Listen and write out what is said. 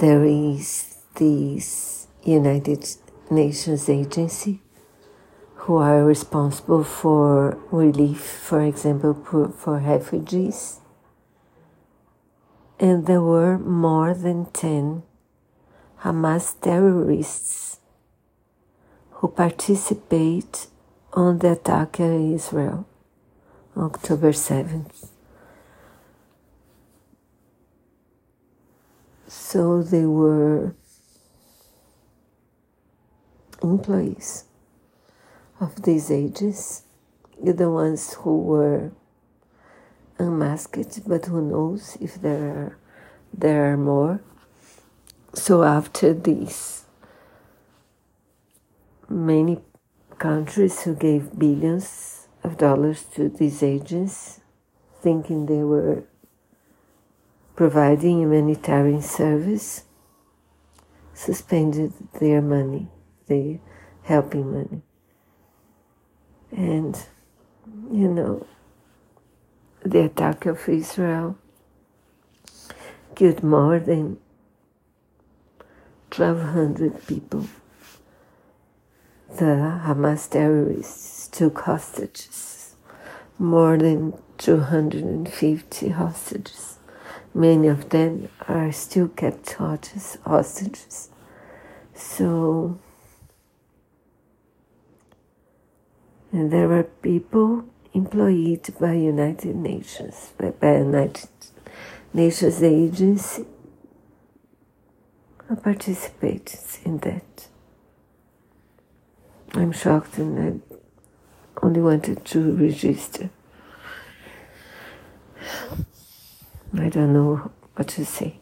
there is this United Nations agency who are responsible for relief, for example, for, for refugees. And there were more than 10 Hamas terrorists who participate on the attack on Israel, October 7th. So they were employees of these ages, the ones who were unmasked, but who knows if there are there are more. So after this, many countries who gave billions of dollars to these agents, thinking they were providing humanitarian service, suspended their money, their helping money. And, you know, the attack of Israel killed more than 1,200 people. The Hamas terrorists took hostages, more than 250 hostages. Many of them are still kept hostages. So, and there were people employed by United Nations, by, by United Nations Agency, who participated in that. I'm shocked and I only wanted to register. I don't know what to say.